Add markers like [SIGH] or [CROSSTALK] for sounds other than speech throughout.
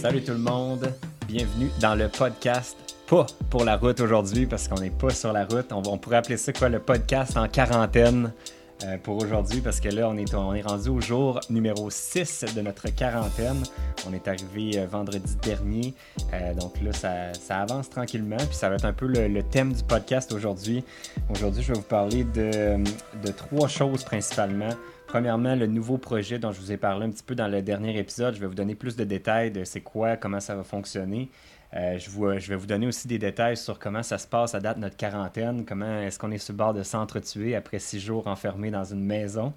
Salut tout le monde, bienvenue dans le podcast pas pour la route aujourd'hui parce qu'on n'est pas sur la route. On, pourrait appeler ça quoi le podcast en quarantaine euh, pour aujourd'hui parce que là on est, on est rendu au jour numéro 6 de notre quarantaine. On est arrivé euh, vendredi dernier, euh, donc là ça, avance tranquillement puis ça va être un peu le, thème du podcast aujourd'hui. Aujourd'hui je vais vous parler de trois choses principalement. Premièrement, le nouveau projet dont je vous ai parlé un petit peu dans le dernier épisode, je vais vous donner plus de détails de c'est quoi, comment ça va fonctionner. Euh, je, vais vous donner aussi des détails sur comment ça se passe à date notre quarantaine, comment est-ce qu'on est sur le bord de s'entretuer après six jours enfermés dans une maison,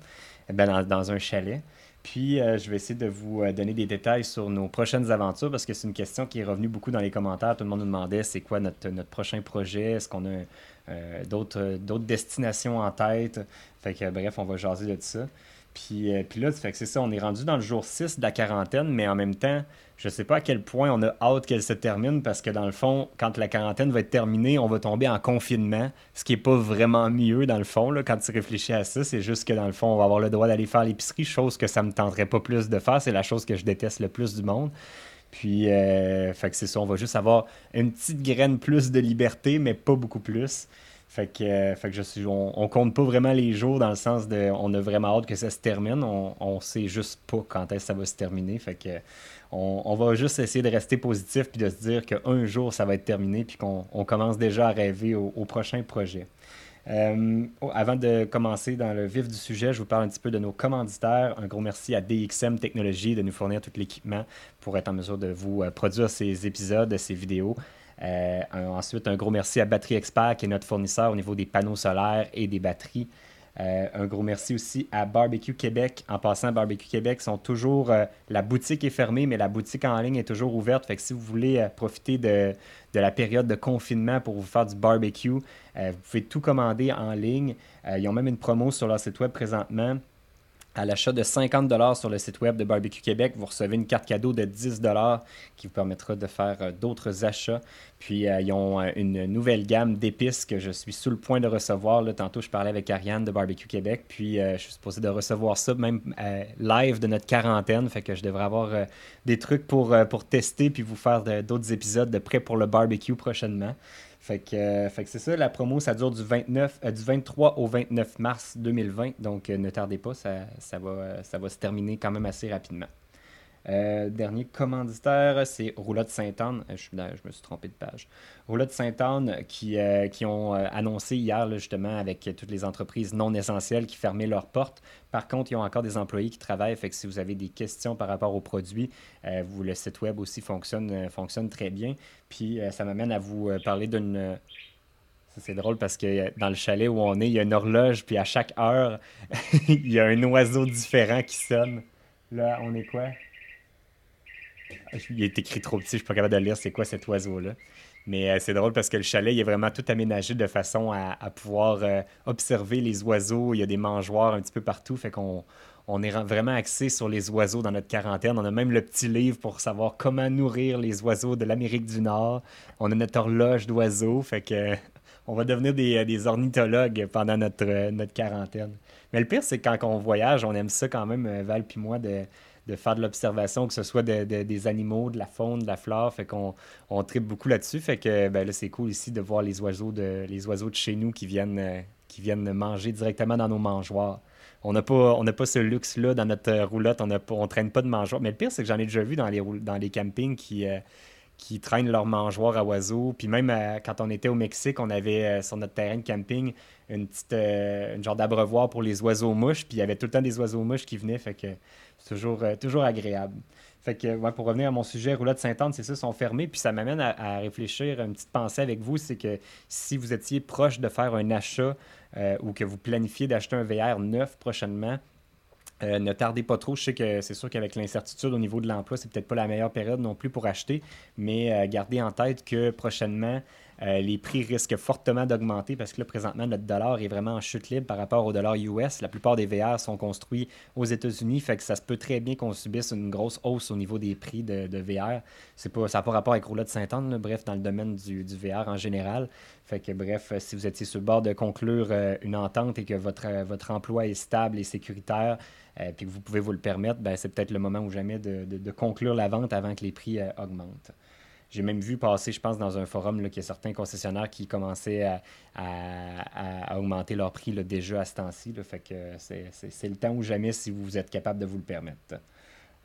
eh ben, dans, un chalet. Puis, euh, je vais essayer de vous euh, donner des détails sur nos prochaines aventures parce que c'est une question qui est revenue beaucoup dans les commentaires. Tout le monde nous demandait c'est quoi notre, notre prochain projet, est-ce qu'on a d'autres, destinations en tête? Fait bref, on va jaser de ça. Puis, euh, là, fait que c'est ça, on est rendu dans le jour 6 de la quarantaine, mais en même temps, je sais pas à quel point on a hâte qu'elle se termine parce que dans le fond, quand la quarantaine va être terminée, on va tomber en confinement, ce qui est pas vraiment mieux dans le fond, là, quand tu réfléchis à ça. C'est juste que dans le fond, on va avoir le droit d'aller faire l'épicerie, chose que ça me tenterait pas plus de faire. C'est la chose que je déteste le plus du monde. Puis, euh, fait que c'est ça, on va juste avoir une petite graine plus de liberté, mais pas beaucoup plus. Fait que, euh, fait que je suis, on, compte pas vraiment les jours dans le sens de on a vraiment hâte que ça se termine. On, on sait juste pas quand est-ce que ça va se terminer. Fait que on, on, va juste essayer de rester positif puis de se dire qu'un jour ça va être terminé puis qu'on commence déjà à rêver au, au prochain projet. Euh, oh, avant de commencer dans le vif du sujet, je vous parle un petit peu de nos commanditaires. Un gros merci à DXM Technologies de nous fournir tout l'équipement pour être en mesure de vous euh, produire ces épisodes, ces vidéos. Euh, ensuite, un gros merci à Batterie Expert, qui est notre fournisseur au niveau des panneaux solaires et des batteries. Euh, un gros merci aussi à Barbecue Québec. En passant, Barbecue Québec sont toujours. Euh, la boutique est fermée, mais la boutique en ligne est toujours ouverte. Fait que si vous voulez profiter de, de, la période de confinement pour vous faire du barbecue, vous pouvez tout commander en ligne. ils ont même une promo sur leur site web présentement. À l'achat de 50 sur le site web de Barbecue Québec, vous recevez une carte cadeau de 10 qui vous permettra de faire euh, d'autres achats. Puis, euh, ils ont euh, une nouvelle gamme d'épices que je suis sous le point de recevoir. Tantôt, je parlais avec Ariane de Barbecue Québec. Puis, je suis supposé de recevoir ça même live de notre quarantaine. Fait que je devrais avoir des trucs pour, pour tester puis vous faire d'autres épisodes de prêt pour le barbecue prochainement. Fait que, euh, fait que c'est ça, la promo, ça dure du, 29, euh, du 23 au 29 mars 2020. Donc, euh, ne tardez pas, ça, ça, va, ça va se terminer quand même assez rapidement. Euh, dernier commanditaire, c'est Roulotte Sainte-Anne. Euh, je, me suis trompé de page. Roulotte Sainte-Anne qui, euh, qui ont annoncé hier, justement, avec toutes les entreprises non essentielles qui fermaient leurs portes. Par contre, ils ont encore des employés qui travaillent. Fait que si vous avez des questions par rapport aux produits, le site web aussi fonctionne, fonctionne très bien. Puis ça m'amène à vous parler d'une. C'est drôle parce que dans le chalet où on est, il y a une horloge, puis à chaque heure, [LAUGHS] il y a un oiseau différent qui sonne. Là, on est quoi? Il est écrit trop petit, je suis pas capable de lire c'est quoi cet oiseau-là. Mais euh, c'est drôle parce que le chalet, il est vraiment tout aménagé de façon à, pouvoir euh, observer les oiseaux. Il y a des mangeoires un petit peu partout. Fait qu'on on est vraiment axé sur les oiseaux dans notre quarantaine. On a même le petit livre pour savoir comment nourrir les oiseaux de l'Amérique du Nord. On a notre horloge d'oiseaux. Fait que [LAUGHS] on va devenir des, des ornithologues pendant notre, notre quarantaine. Mais le pire, c'est quand on voyage, on aime ça quand même, euh, Val puis moi, de de faire de l'observation, que ce soit des animaux, de la faune, de la flore. Fait qu'on on tripe beaucoup là-dessus. Fait que ben là, c'est cool ici de voir les oiseaux de, les oiseaux de chez nous qui viennent, euh, qui viennent manger directement dans nos mangeoires. On n'a pas, pas ce luxe-là dans notre euh, roulotte. On ne traîne pas de mangeoires. Mais le pire, c'est que j'en ai déjà vu dans les, dans les campings qui. Euh, qui traînent leur mangeoire à oiseaux. Puis même quand on était au Mexique, on avait sur notre terrain de camping une petite une genre d'abreuvoir pour les oiseaux mouches. Puis il y avait tout le temps des oiseaux mouches qui venaient. Fait que c'est toujours, euh, toujours agréable. Fait que, pour revenir à mon sujet, roulotte Sainte-Anne, c'est ça, sont fermés. Puis ça m'amène à, réfléchir, une petite pensée avec vous, c'est que si vous étiez proche de faire un achat euh, ou que vous planifiez d'acheter un VR neuf prochainement, euh, ne tardez pas trop. Je sais que c'est sûr qu'avec l'incertitude au niveau de l'emploi, c'est peut-être pas la meilleure période non plus pour acheter, mais gardez en tête que prochainement, Euh, les prix risquent fortement d'augmenter parce que là, présentement, notre dollar est vraiment en chute libre par rapport au dollar US. La plupart des VR sont construits aux États-Unis, fait que ça se peut très bien qu'on subisse une grosse hausse au niveau des prix de, VR. C'est pas, ça n'a pas rapport avec Rouleau de Saint-Anne, bref, dans le domaine du, VR en général. Fait que bref, euh, si vous étiez sur le bord de conclure euh, une entente et que votre, votre emploi est stable et sécuritaire, puis que vous pouvez vous le permettre, ben, c'est peut-être le moment ou jamais de, conclure la vente avant que les prix augmentent. J'ai même vu passer, je pense, dans un forum qu'il y a certains concessionnaires qui commençaient à, augmenter leur prix déjà à ce temps-ci. Fait que c'est le temps ou jamais si vous êtes capable de vous le permettre.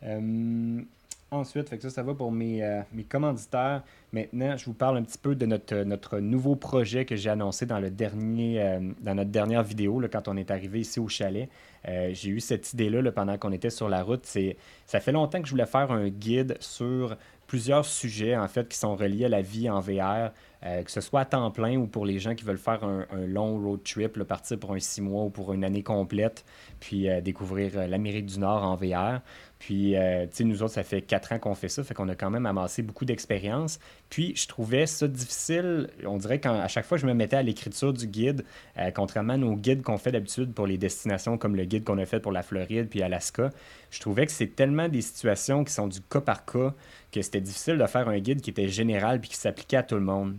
Euh, ensuite, ça, ça va pour mes, euh, mes, commanditaires. Maintenant, je vous parle un petit peu de notre, nouveau projet que j'ai annoncé dans, le dernier, euh, dans notre dernière vidéo, là, quand on est arrivé ici au chalet. j'ai eu cette idée-là là, pendant qu'on était sur la route. Ça fait longtemps que je voulais faire un guide sur plusieurs sujets en fait qui sont reliés à la vie en VR, euh, que ce soit à temps plein ou pour les gens qui veulent faire un, long road trip, le partir pour un six mois ou pour une année complète, puis euh, découvrir euh, l'Amérique du Nord en VR. Puis, euh, tu sais, nous autres, ça fait quatre ans qu'on fait ça, fait qu'on a quand même amassé beaucoup d'expérience. Puis, je trouvais ça difficile. On dirait qu'à chaque fois je me mettais à l'écriture du guide, euh, contrairement à nos guides qu'on fait d'habitude pour les destinations comme le guide qu'on a fait pour la Floride puis Alaska, je trouvais que c'est tellement des situations qui sont du cas par cas que c'était difficile de faire un guide qui était général puis qui s'appliquait à tout le monde.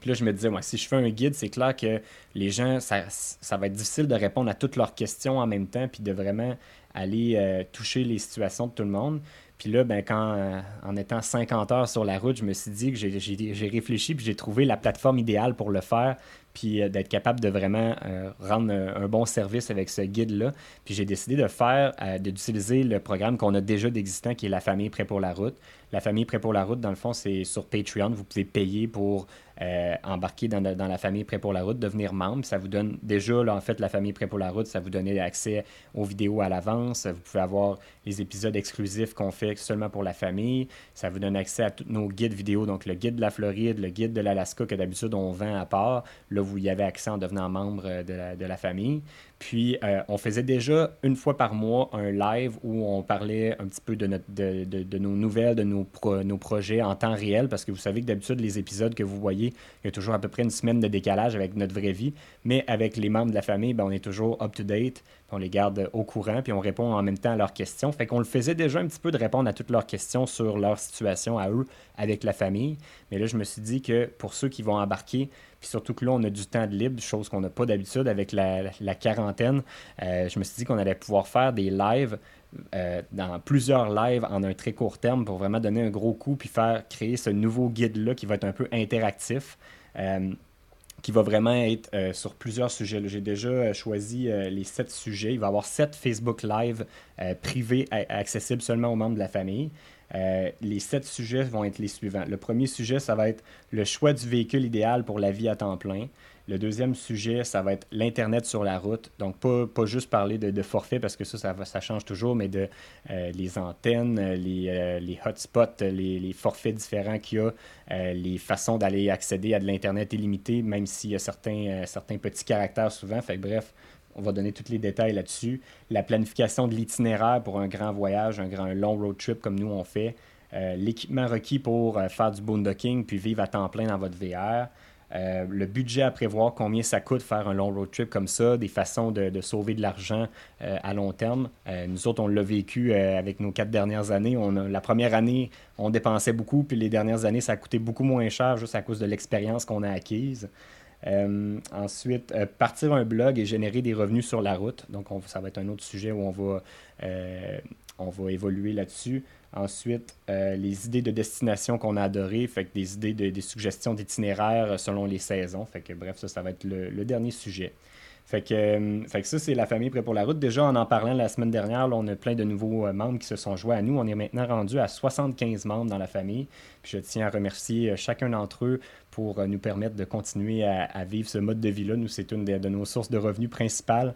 Puis là, je me disais, moi, si je fais un guide, c'est clair que les gens, ça, ça, va être difficile de répondre à toutes leurs questions en même temps, puis de vraiment aller euh, toucher les situations de tout le monde. Puis là, ben, quand, euh, en étant 50 heures sur la route, je me suis dit que j'ai réfléchi puis j'ai trouvé la plateforme idéale pour le faire puis euh, d'être capable de vraiment rendre un, bon service avec ce guide-là. Puis j'ai décidé de faire, d'utiliser le programme qu'on a déjà d'existant qui est la famille Prêt pour la route. La famille Prêt pour la route, dans le fond, c'est sur Patreon. Vous pouvez payer pour euh, embarquer dans, la famille Prêt pour la route, devenir membre. Ça vous donne déjà, là, en fait, la famille Prêt pour la route, ça vous donne accès aux vidéos à l'avance. Vous pouvez avoir les épisodes exclusifs qu'on fait seulement pour la famille. Ça vous donne accès à tous nos guides vidéo, donc le guide de la Floride, le guide de l'Alaska que d'habitude on vend à part. Là, vous y avez accès en devenant membre la, de la famille. Puis, euh, on faisait déjà une fois par mois un live où on parlait un petit peu de, nos nouvelles, de nos, nos projets en temps réel, parce que vous savez que d'habitude, les épisodes que vous voyez, il y a toujours à peu près une semaine de décalage avec notre vraie vie. Mais avec les membres de la famille, ben, on est toujours up-to-date, on les garde au courant, puis on répond en même temps à leurs questions. Fait qu'on le faisait déjà un petit peu de répondre à toutes leurs questions sur leur situation à eux avec la famille. Mais là, je me suis dit que pour ceux qui vont embarquer, puis surtout que là, on a du temps de libre, chose qu'on n'a pas d'habitude avec la, quarantaine. Euh, je me suis dit qu'on allait pouvoir faire des lives, euh, dans plusieurs lives en un très court terme pour vraiment donner un gros coup puis faire créer ce nouveau guide-là qui va être un peu interactif. Euh, qui va vraiment être sur plusieurs sujets. J'ai déjà choisi les sept sujets. Il va y avoir sept Facebook Live privés accessibles seulement aux membres de la famille. Euh, les sept sujets vont être les suivants. Le premier sujet, ça va être le choix du véhicule idéal pour la vie à temps plein. Le deuxième sujet, ça va être l'Internet sur la route. Donc, pas, juste parler de, forfait parce que ça, ça, change toujours, mais de euh, les antennes, les, euh, hotspots, les, forfaits différents qu'il y a, les façons d'aller accéder à de l'Internet illimité, même s'il y a certains, petits caractères souvent. Fait bref, on va donner tous les détails là-dessus. La planification de l'itinéraire pour un grand voyage, un grand long road trip comme nous on fait. Euh, l'équipement requis pour euh, faire du boondocking puis vivre à temps plein dans votre VR. Euh, le budget à prévoir, combien ça coûte faire un long road trip comme ça, des façons de, sauver de l'argent à long terme. nous autres, on l'a vécu avec nos quatre dernières années. On la première année, on dépensait beaucoup, puis les dernières années, ça a coûté beaucoup moins cher juste à cause de l'expérience qu'on a acquise. Euh, ensuite, euh, partir un blog et générer des revenus sur la route. Donc, ça va être un autre sujet où on va, euh, on va évoluer là-dessus. Ensuite, les idées de destination qu'on a adorées, fait que des idées de, des suggestions d'itinéraires selon les saisons. Fait que bref, ça, ça va être le dernier sujet. Fait que, euh, fait que ça, c'est la famille prêt pour la route. Déjà, en en parlant la semaine dernière, on a plein de nouveaux euh, membres qui se sont joints à nous. On est maintenant rendu à 75 membres dans la famille. Puis je tiens à remercier euh, chacun d'entre eux pour nous permettre de continuer à, vivre ce mode de vie-là. Nous, c'est une de, nos sources de revenus principales.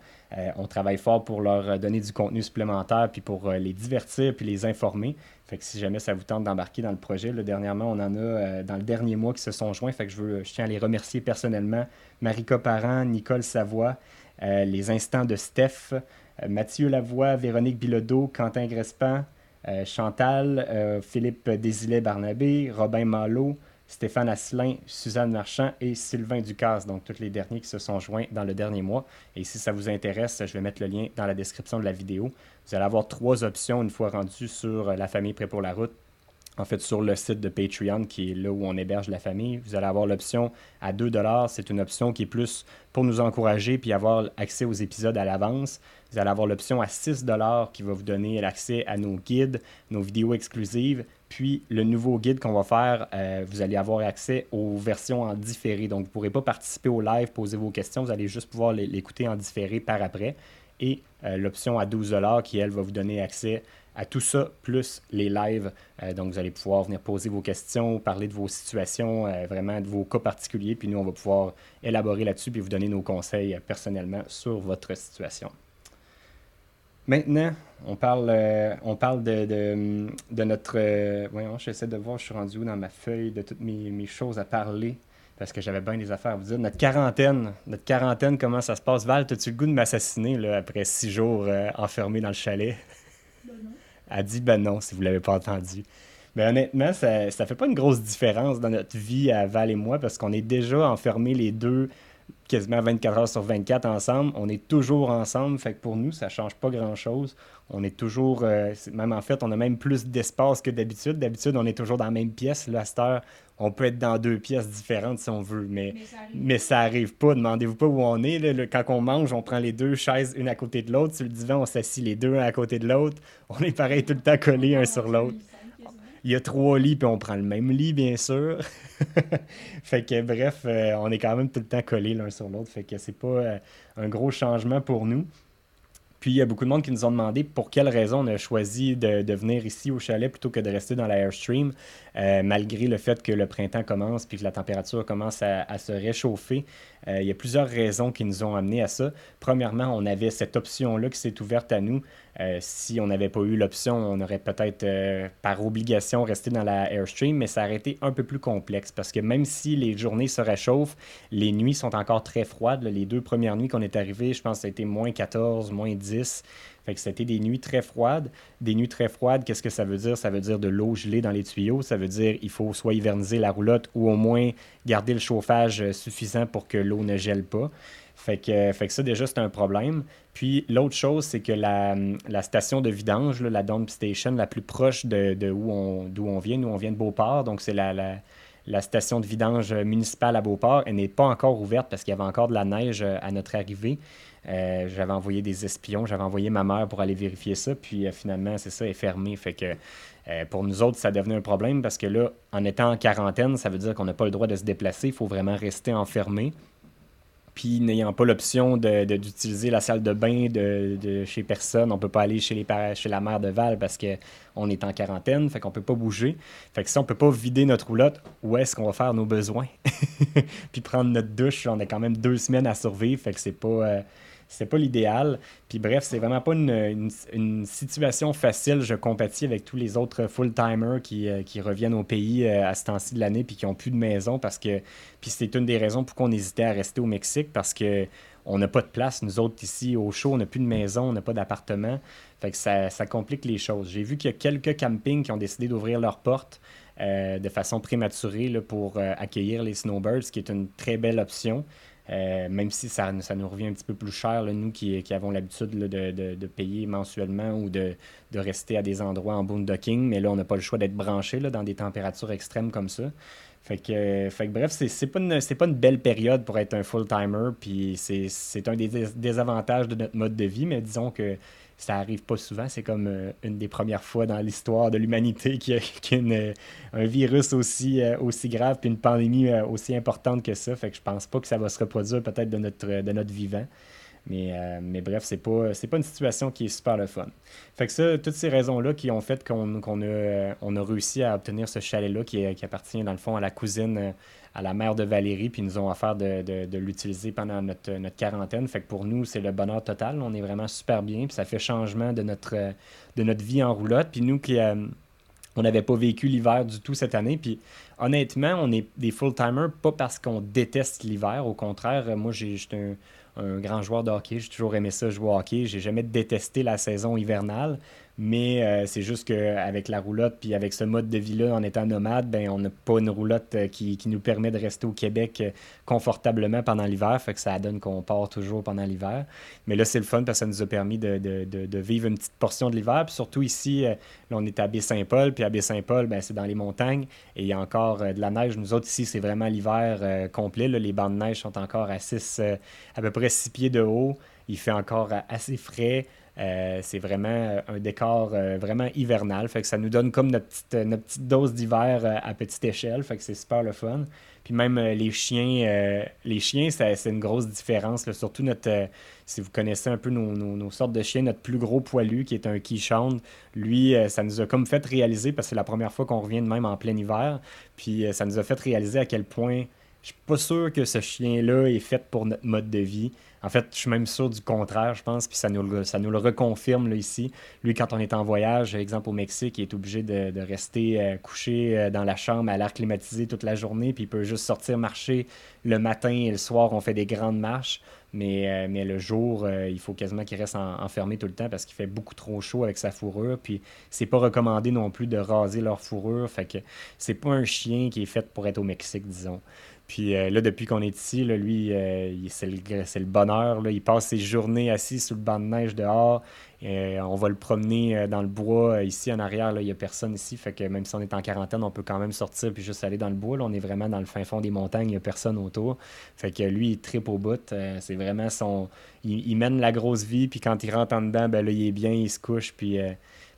on travaille fort pour leur donner du contenu supplémentaire, puis pour les divertir, puis les informer. Si jamais ça vous tente d'embarquer dans le projet, là, dernièrement, on en a dans le dernier mois qui se sont joints. Fait que je, tiens à les remercier personnellement Marika Parent, Nicole Savoie, euh, les instants de Steph, euh, Mathieu Lavoie, Véronique Bilodeau, Quentin Grespin, euh, Chantal, Philippe Désilet Barnabé, Robin Malo, Stéphane Asselin, Suzanne Marchand et Sylvain Ducasse, donc tous les derniers qui se sont joints dans le dernier mois. Et si ça vous intéresse, je vais mettre le lien dans la description de la vidéo. Vous allez avoir trois options une fois rendu sur la famille Prêt pour la route en fait, sur le site de Patreon, qui est là où on héberge la famille, vous allez avoir l'option à 2 C'est une option qui est plus pour nous encourager puis avoir accès aux épisodes à l'avance. Vous allez avoir l'option à 6 qui va vous donner l'accès à nos guides, nos vidéos exclusives. Puis le nouveau guide qu'on va faire, euh, vous allez avoir accès aux versions en différé. Donc, vous ne pourrez pas participer au live, poser vos questions. Vous allez juste pouvoir l'écouter en différé par après. Et euh, l'option à 12 qui, elle, va vous donner accès à tout ça, plus les lives. Euh, donc, vous allez pouvoir venir poser vos questions, parler de vos situations, vraiment de vos cas particuliers. Puis nous, on va pouvoir élaborer là-dessus puis vous donner nos conseils personnellement sur votre situation. Maintenant, on parle, on parle de, de, notre. voyons, j'essaie de voir, je suis rendu où dans ma feuille de toutes mes, mes choses à parler parce que j'avais bien des affaires à vous dire. Notre quarantaine, notre quarantaine, comment ça se passe? Val, as-tu le goût de m'assassiner après six jours enfermé dans le chalet? a dit ben non, si vous ne l'avez pas entendu. Mais honnêtement, ça ne fait pas une grosse différence dans notre vie à Val et moi parce qu'on est déjà enfermés les deux quasiment 24 heures sur 24 ensemble. On est toujours ensemble. Fait que pour nous, ça change pas grand-chose. On est toujours... Euh, même en fait, on a même plus d'espace que d'habitude. D'habitude, on est toujours dans la même pièce. Là, à cette heure, on peut être dans deux pièces différentes si on veut. Mais, mais ça arrive, pas. Demandez-vous pas où on est. Là. Quand on mange, on prend les deux chaises une à côté de l'autre. Sur le divan, on s'assit les deux un à côté de l'autre. On est pareil tout le temps collés un sur l'autre il y a trois lits, puis on prend le même lit, bien sûr. [LAUGHS] fait que bref, euh, on est quand même tout le temps collés l'un sur l'autre. Fait que c'est pas euh, un gros changement pour nous. Puis il y a beaucoup de monde qui nous ont demandé pour quelle raison on a choisi de, venir ici au chalet plutôt que de rester dans l'Airstream, euh, malgré le fait que le printemps commence puis que la température commence à, se réchauffer. Euh, il y a plusieurs raisons qui nous ont amené à ça. Premièrement, on avait cette option-là qui s'est ouverte à nous. Euh, si on n'avait pas eu l'option, on aurait peut-être par obligation resté dans la Airstream, mais ça aurait été un peu plus complexe parce que même si les journées se réchauffent, les nuits sont encore très froides. Les deux premières nuits qu'on est arrivé, je pense que ça a été moins 14, moins 10 fait que c'était des nuits très froides. Des nuits très froides, qu'est-ce que ça veut dire? Ça veut dire de l'eau gelée dans les tuyaux. Ça veut dire qu'il faut soit hiverniser la roulotte ou au moins garder le chauffage euh, suffisant pour que l'eau ne gèle pas. Fait que, fait que ça, déjà, c'est un problème. Puis l'autre chose, c'est que la, station de vidange, la dump station la plus proche de, où, on, d'où on vient, nous, on vient de Beauport, donc c'est la, la, station de vidange municipale à Beauport, n'est pas encore ouverte parce qu'il y avait encore de la neige euh, à notre arrivée. Euh, j'avais envoyé des espions, j'avais envoyé ma mère pour aller vérifier ça, puis euh, finalement, c'est ça, est fermé. Fait que pour nous autres, ça devenait un problème parce que là, en étant en quarantaine, ça veut dire qu'on n'a pas le droit de se déplacer, il faut vraiment rester enfermé. Puis n'ayant pas l'option d'utiliser la salle de bain de, chez personne, on peut pas aller chez, les, chez la mère de Val parce qu'on est en quarantaine, fait qu'on peut pas bouger. Fait que si on peut pas vider notre roulotte, où est-ce qu'on va faire nos besoins? [LAUGHS] Puis prendre notre douche, on a quand même deux semaines à survivre, fait que c'est pas c'est pas l'idéal. Puis bref, c'est vraiment pas une, situation facile. Je compatis avec tous les autres full-timers qui, euh, qui, reviennent au pays euh, à ce temps-ci de l'année puis qui ont plus de maison parce que. Puis c'est une des raisons pourquoi on hésitait à rester au Mexique parce que on n'a pas de place, nous autres, ici au chaud, on n'a plus de maison, on n'a pas d'appartement. Fait que ça, ça, complique les choses. J'ai vu qu'il y a quelques campings qui ont décidé d'ouvrir leurs portes euh, de façon prématurée là, pour accueillir les snowbirds, ce qui est une très belle option. Euh, même si ça, ça, nous revient un petit peu plus cher, nous qui, avons l'habitude de, payer mensuellement ou de, rester à des endroits en boondocking, mais là, on n'a pas le choix d'être branché dans des températures extrêmes comme ça. Fait que, bref, c'est pas, pas une belle période pour être un full-timer, puis c'est un des désavantages de notre mode de vie, mais disons que ça arrive pas souvent. C'est comme euh, une des premières fois dans l'histoire de l'humanité [LAUGHS] qu'il y a, euh, un virus aussi, euh, aussi grave puis une pandémie aussi importante que ça. Fait que je pense pas que ça va se reproduire peut-être de notre, de notre vivant. Mais, mais bref, c'est pas, c'est pas une situation qui est super le fun. Fait que ça, toutes ces raisons-là qui ont fait qu'on, a, on a réussi à obtenir ce chalet-là qui, qui appartient dans le fond à la cousine à la mère de Valérie, puis nous ont offert de, l'utiliser pendant notre, notre, quarantaine. Fait que pour nous, c'est le bonheur total. On est vraiment super bien, puis ça fait changement de notre, de notre vie en roulotte. Puis nous qui. Euh, on n'avait pas vécu l'hiver du tout cette année. Puis honnêtement, on est des full-timers, pas parce qu'on déteste l'hiver. Au contraire, moi, j'étais un, un, grand joueur de hockey. J'ai toujours aimé ça, jouer au hockey. J'ai jamais détesté la saison hivernale. Mais euh, c'est juste qu'avec la roulotte, puis avec ce mode de vie-là, en étant nomade, ben, on n'a pas une roulotte euh, qui, nous permet de rester au Québec euh, confortablement pendant l'hiver. Fait que ça donne qu'on part toujours pendant l'hiver. Mais là, c'est le fun parce que ça nous a permis de, vivre une petite portion de l'hiver. Puis surtout ici, on est à Baie-Saint-Paul. Puis à Baie-Saint-Paul, ben, c'est dans les montagnes. Et il y a encore de la neige. Nous autres, ici, c'est vraiment l'hiver complet. Les bancs de neige sont encore à, 6, à peu près 6 pieds de haut. Il fait encore assez frais. Euh, c'est vraiment euh, un décor euh, vraiment hivernal. Fait que ça nous donne comme notre petite, notre petite dose d'hiver à petite échelle. Fait que c'est super le fun. Puis même les chiens, les chiens, c'est une grosse différence. Surtout notre, si vous connaissez un peu nos, sortes de chiens, notre plus gros poilu qui est un Keeshond, lui, ça nous a comme fait réaliser, parce que c'est la première fois qu'on revient de même en plein hiver, puis ça nous a fait réaliser à quel point je suis pas sûr que ce chien-là est fait pour notre mode de vie. En fait, je suis même sûr du contraire, je pense, puis ça nous le, ça nous le reconfirme là, ici. Lui, quand on est en voyage, exemple au Mexique, il est obligé de, rester euh, couché euh, dans la chambre à l'air climatisé toute la journée, puis il peut juste sortir marcher le matin et le soir, on fait des grandes marches. Mais, euh, mais le jour, il faut quasiment qu'il reste enfermé tout le temps parce qu'il fait beaucoup trop chaud avec sa fourrure. Puis c'est pas recommandé non plus de raser leur fourrure. Fait que c'est pas un chien qui est fait pour être au Mexique, disons. Puis euh, là, depuis qu'on est ici, lui, euh, c'est le, bonheur. Il passe ses journées assis sous le banc de neige dehors. Euh, on va le promener dans le bois. Ici, en arrière, il n'y a personne ici. Fait que même si on est en quarantaine, on peut quand même sortir puis juste aller dans le bois. Là, on est vraiment dans le fin fond des montagnes. Il n'y a personne autour. Fait que lui, il tripe au bout. c'est vraiment son... Il, mène la grosse vie. Puis quand il rentre en dedans, ben, là, il est bien, il se couche. Puis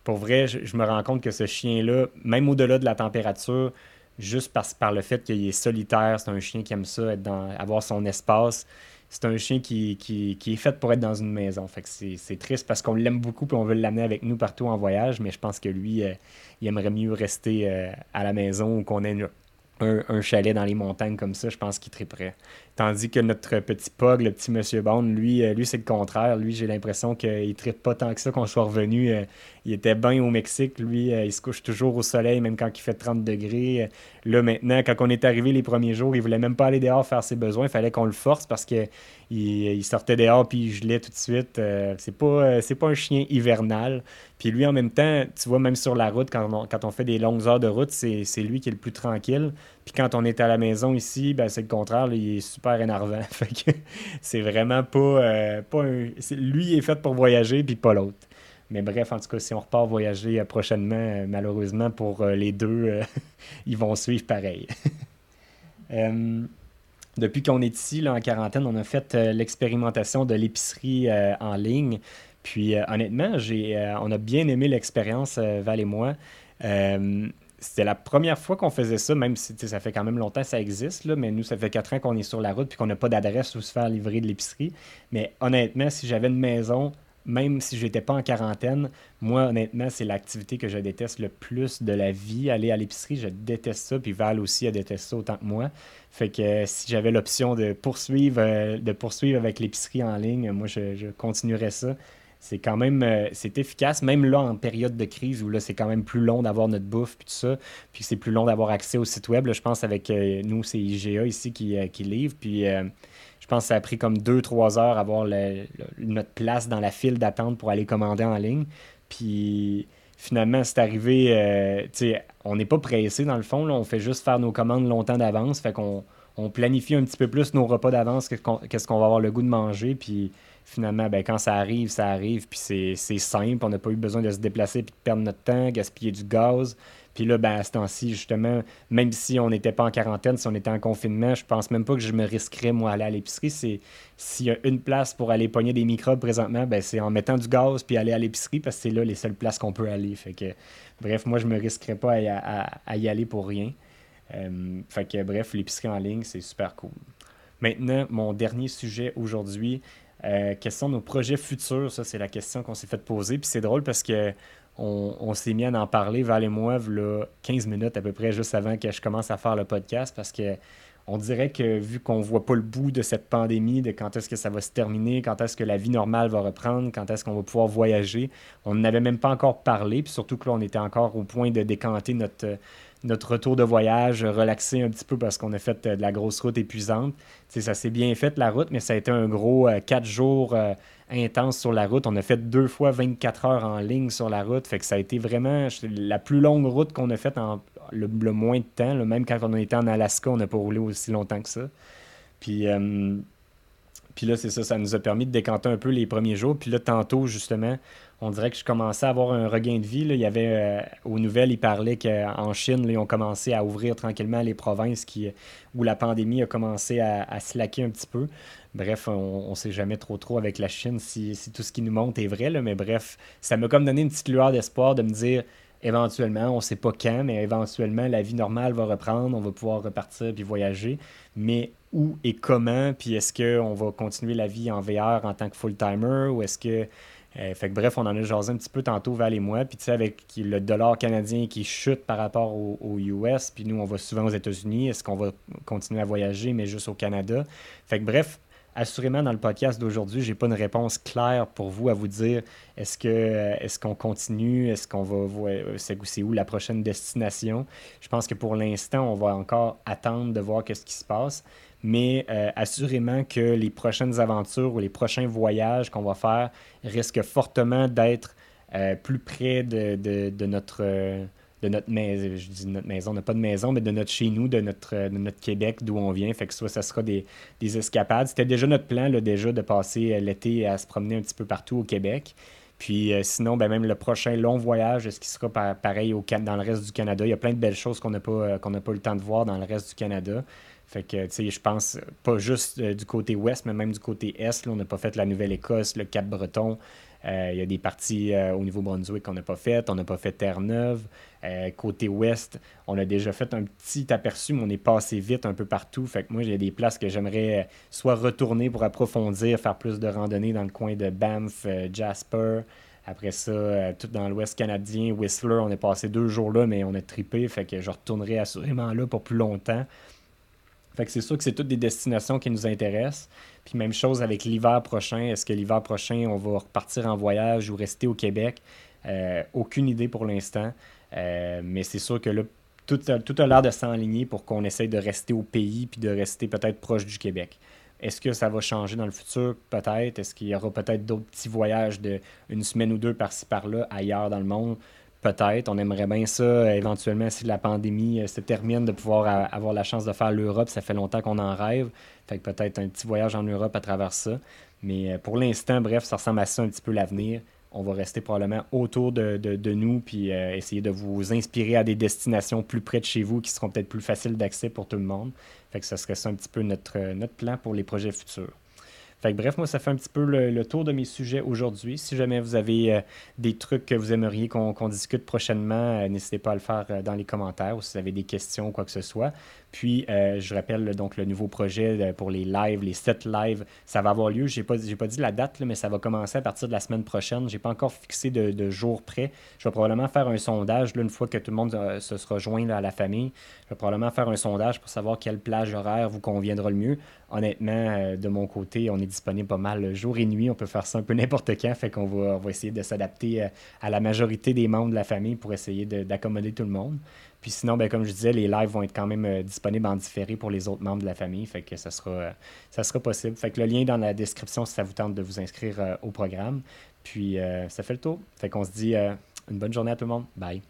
pour vrai, je me rends compte que ce chien-là, même au-delà de la température, juste par le fait qu'il est solitaire. C'est un chien qui aime ça, être dans, avoir son espace. C'est un chien qui, qui, est fait pour être dans une maison. Fait que c'est triste parce qu'on l'aime beaucoup et on veut l'amener avec nous partout en voyage, mais je pense que lui, euh, il aimerait mieux rester euh, à la maison ou qu'on ait un, un, chalet dans les montagnes comme ça. Je pense qu'il triperait. Tandis que notre petit Pog, le petit Monsieur Bond, lui, euh, c'est le contraire. Lui, j'ai l'impression qu'il ne tripe pas tant que ça qu'on soit revenu. Euh, il était bien au Mexique. Lui, euh, il se couche toujours au soleil, même quand il fait 30 degrés. Là, maintenant, quand on est arrivé les premiers jours, il voulait même pas aller dehors faire ses besoins. Il fallait qu'on le force parce qu'il il sortait dehors puis il gelait tout de suite. c'est pas, c'est pas un chien hivernal. Puis lui, en même temps, tu vois, même sur la route, quand on, quand on fait des longues heures de route, c'est, lui qui est le plus tranquille. Puis quand on est à la maison ici, ben, c'est le contraire. il est super énervant. [LAUGHS] c'est vraiment pas, euh, pas un... Lui est fait pour voyager, puis pas l'autre. Mais bref, en tout cas, si on repart voyager euh, prochainement, euh, malheureusement pour les deux, [LAUGHS] ils vont suivre pareil. [LAUGHS] depuis qu'on est ici, en quarantaine, on a fait l'expérimentation de l'épicerie en ligne. Puis honnêtement, j'ai, on a bien aimé l'expérience, Val et moi c'était la première fois qu'on faisait ça, même si ça fait quand même longtemps que ça existe, là, mais nous, ça fait quatre ans qu'on est sur la route puis qu'on n'a pas d'adresse où se faire livrer de l'épicerie. Mais honnêtement, si j'avais une maison, même si je n'étais pas en quarantaine, moi, honnêtement, c'est l'activité que je déteste le plus de la vie, aller à l'épicerie. Je déteste ça, puis Val aussi, elle déteste ça autant que moi. Fait que si j'avais l'option de poursuivre, euh, de poursuivre avec l'épicerie en ligne, moi, je continuerais ça c'est quand même euh, c'est efficace, même là en période de crise où là c'est quand même plus long d'avoir notre bouffe puis tout ça, puis c'est plus long d'avoir accès au site web. je pense avec euh, nous, c'est IGA ici qui, euh, qui livre, puis je pense que ça a pris comme 2-3 heures avoir notre place dans la file d'attente pour aller commander en ligne. Puis finalement, c'est arrivé, on n'est pas pressé dans le fond, on fait juste faire nos commandes longtemps d'avance, fait qu'on on planifie un petit peu plus nos repas d'avance, qu'est-ce qu'on va avoir le goût de manger, puis finalement, ben, quand ça arrive, ça arrive, puis c'est simple. On n'a pas eu besoin de se déplacer puis de perdre notre temps, gaspiller du gaz. Puis là, ben, à ce temps-ci, justement, même si on n'était pas en quarantaine, si on était en confinement, je pense même pas que je me risquerais, moi, aller à l'épicerie. S'il y a une place pour aller pogner des microbes présentement, ben, c'est en mettant du gaz puis aller à l'épicerie parce que c'est là les seules places qu'on peut aller. Fait que, bref, moi, je me risquerais pas à, y aller pour rien. Euh, fait que, bref, l'épicerie en ligne, c'est super cool. Maintenant, mon dernier sujet aujourd'hui, euh, quels sont nos projets futurs? Ça, c'est la question qu'on s'est fait poser. Puis c'est drôle parce que on, s'est mis à en parler, Val et moi, là, 15 minutes à peu près, juste avant que je commence à faire le podcast, parce que on dirait que vu qu'on voit pas le bout de cette pandémie, de quand est-ce que ça va se terminer, quand est-ce que la vie normale va reprendre, quand est-ce qu'on va pouvoir voyager, on n'avait même pas encore parlé, puis surtout que là, on était encore au point de décanter notre, notre retour de voyage, relaxer un petit peu parce qu'on a fait de la grosse route épuisante. ça s'est bien fait la route, mais ça a été un gros quatre jours intense sur la route. On a fait deux fois 24 heures en ligne sur la route. Fait que ça a été vraiment la plus longue route qu'on a faite en le, moins de temps. Même quand on été en Alaska, on n'a pas roulé aussi longtemps que ça. Puis, euh, puis là, c'est ça, ça nous a permis de décanter un peu les premiers jours. Puis là, tantôt, justement, on dirait que je commençais à avoir un regain de vie. Il y avait, euh, aux nouvelles, il parlait qu'en Chine, ils ont commencé à ouvrir tranquillement les provinces qui, où la pandémie a commencé à, à slacker un petit peu. Bref, on ne sait jamais trop trop avec la Chine si, tout ce qui nous montre est vrai. Là, mais bref, ça m'a comme donné une petite lueur d'espoir de me dire éventuellement, on ne sait pas quand, mais éventuellement, la vie normale va reprendre, on va pouvoir repartir puis voyager. Mais où et comment, puis est-ce qu'on va continuer la vie en VR en tant que full-timer ou est-ce que. Euh, fait que bref, on en a jasé un petit peu tantôt, Val et moi. Puis tu sais, avec le dollar canadien qui chute par rapport au, US, puis nous, on va souvent aux États-Unis, est-ce qu'on va continuer à voyager, mais juste au Canada? Fait que bref, assurément, dans le podcast d'aujourd'hui, je n'ai pas une réponse claire pour vous à vous dire est-ce que est-ce qu'on continue, est-ce qu'on va voir c'est où la prochaine destination? Je pense que pour l'instant, on va encore attendre de voir ce qui se passe. Mais euh, assurément que les prochaines aventures ou les prochains voyages qu'on va faire risquent fortement d'être euh, plus près de, notre de notre maison, je dis notre maison, on n'a pas de maison, mais de notre chez nous, de notre, de notre Québec, d'où on vient. Fait que soit ça sera des, escapades. C'était déjà notre plan, là, déjà, de passer euh, l'été à se promener un petit peu partout au Québec. Puis euh, sinon, ben, même le prochain long voyage, est-ce qu'il sera pareil au, dans le reste du Canada? Il y a plein de belles choses qu'on n'a pas, euh, pas eu le temps de voir dans le reste du Canada. Fait que, tu sais, je pense pas juste du côté ouest, mais même du côté est. Là, on n'a pas fait la Nouvelle-Écosse, le Cap-Breton. Il y a des parties au niveau Brunswick qu'on n'a pas faites. On n'a pas fait Terre-Neuve. Euh, côté ouest, on a déjà fait un petit aperçu, mais on est passé vite un peu partout. Fait que moi, j'ai des places que j'aimerais euh, soit retourner pour approfondir, faire plus de randonnées dans le coin de Banff, euh, Jasper. Après ça, tout dans l'ouest canadien, Whistler, on est passé deux jours là, mais on a tripé. Fait que je retournerai assurément là pour plus longtemps. Fait que c'est sûr que c'est toutes des destinations qui nous intéressent. Puis même chose avec l'hiver prochain. Est-ce que l'hiver prochain, on va repartir en voyage ou rester au Québec? aucune idée pour l'instant. Euh, mais c'est sûr que là, tout a, tout a l'air de s'enligner pour qu'on essaye de rester au pays puis de rester peut-être proche du Québec. Est-ce que ça va changer dans le futur? Peut-être. Est-ce qu'il y aura peut-être d'autres petits voyages de une semaine ou deux par-ci par-là ailleurs dans le monde? Peut-être. On aimerait bien ça, éventuellement, si la pandémie euh, se termine, de pouvoir avoir la chance de faire l'Europe. Ça fait longtemps qu'on en rêve. Fait que peut-être un petit voyage en Europe à travers ça. Mais euh, pour l'instant, bref, ça ressemble à ça un petit peu l'avenir on va rester probablement autour de, nous, puis euh, essayer de vous inspirer à des destinations plus près de chez vous qui seront peut-être plus faciles d'accès pour tout le monde. Fait que ce serait ça un petit peu notre, notre plan pour les projets futurs bref, moi, ça fait un petit peu le, tour de mes sujets aujourd'hui. Si jamais vous avez euh, des trucs que vous aimeriez qu'on discute prochainement, euh, n'hésitez pas à le faire euh, dans les commentaires ou si vous avez des questions ou quoi que ce soit. Puis, je rappelle donc le nouveau projet pour les lives, les 7 lives, ça va avoir lieu. Je n'ai pas, pas dit la date, mais ça va commencer à partir de la semaine prochaine. Je n'ai pas encore fixé de, jour près. Je vais probablement faire un sondage une fois que tout le monde se sera joint à la famille. Je vais probablement faire un sondage pour savoir quelle plage horaire vous conviendra le mieux. Honnêtement, de mon côté, on est disponible pas mal jour et nuit. On peut faire ça un peu [LAUGHS] n'importe quand. Fait qu'on va, va essayer de s'adapter euh, à la majorité des membres de la famille pour essayer d'accommoder tout le monde. Puis sinon, ben, comme je disais, les lives vont être quand même euh, disponibles en différé pour les autres membres de la famille. Fait que ça sera, euh, ça sera possible. Fait que le lien est dans la description si ça vous tente de vous inscrire au programme. Puis ça fait le tour. Fait qu'on se dit une bonne journée à tout le monde. Bye.